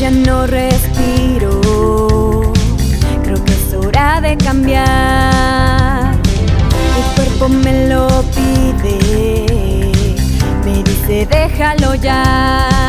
ya no respiro. Creo que es hora de cambiar. Mi cuerpo me lo pide. Me dice, déjalo ya.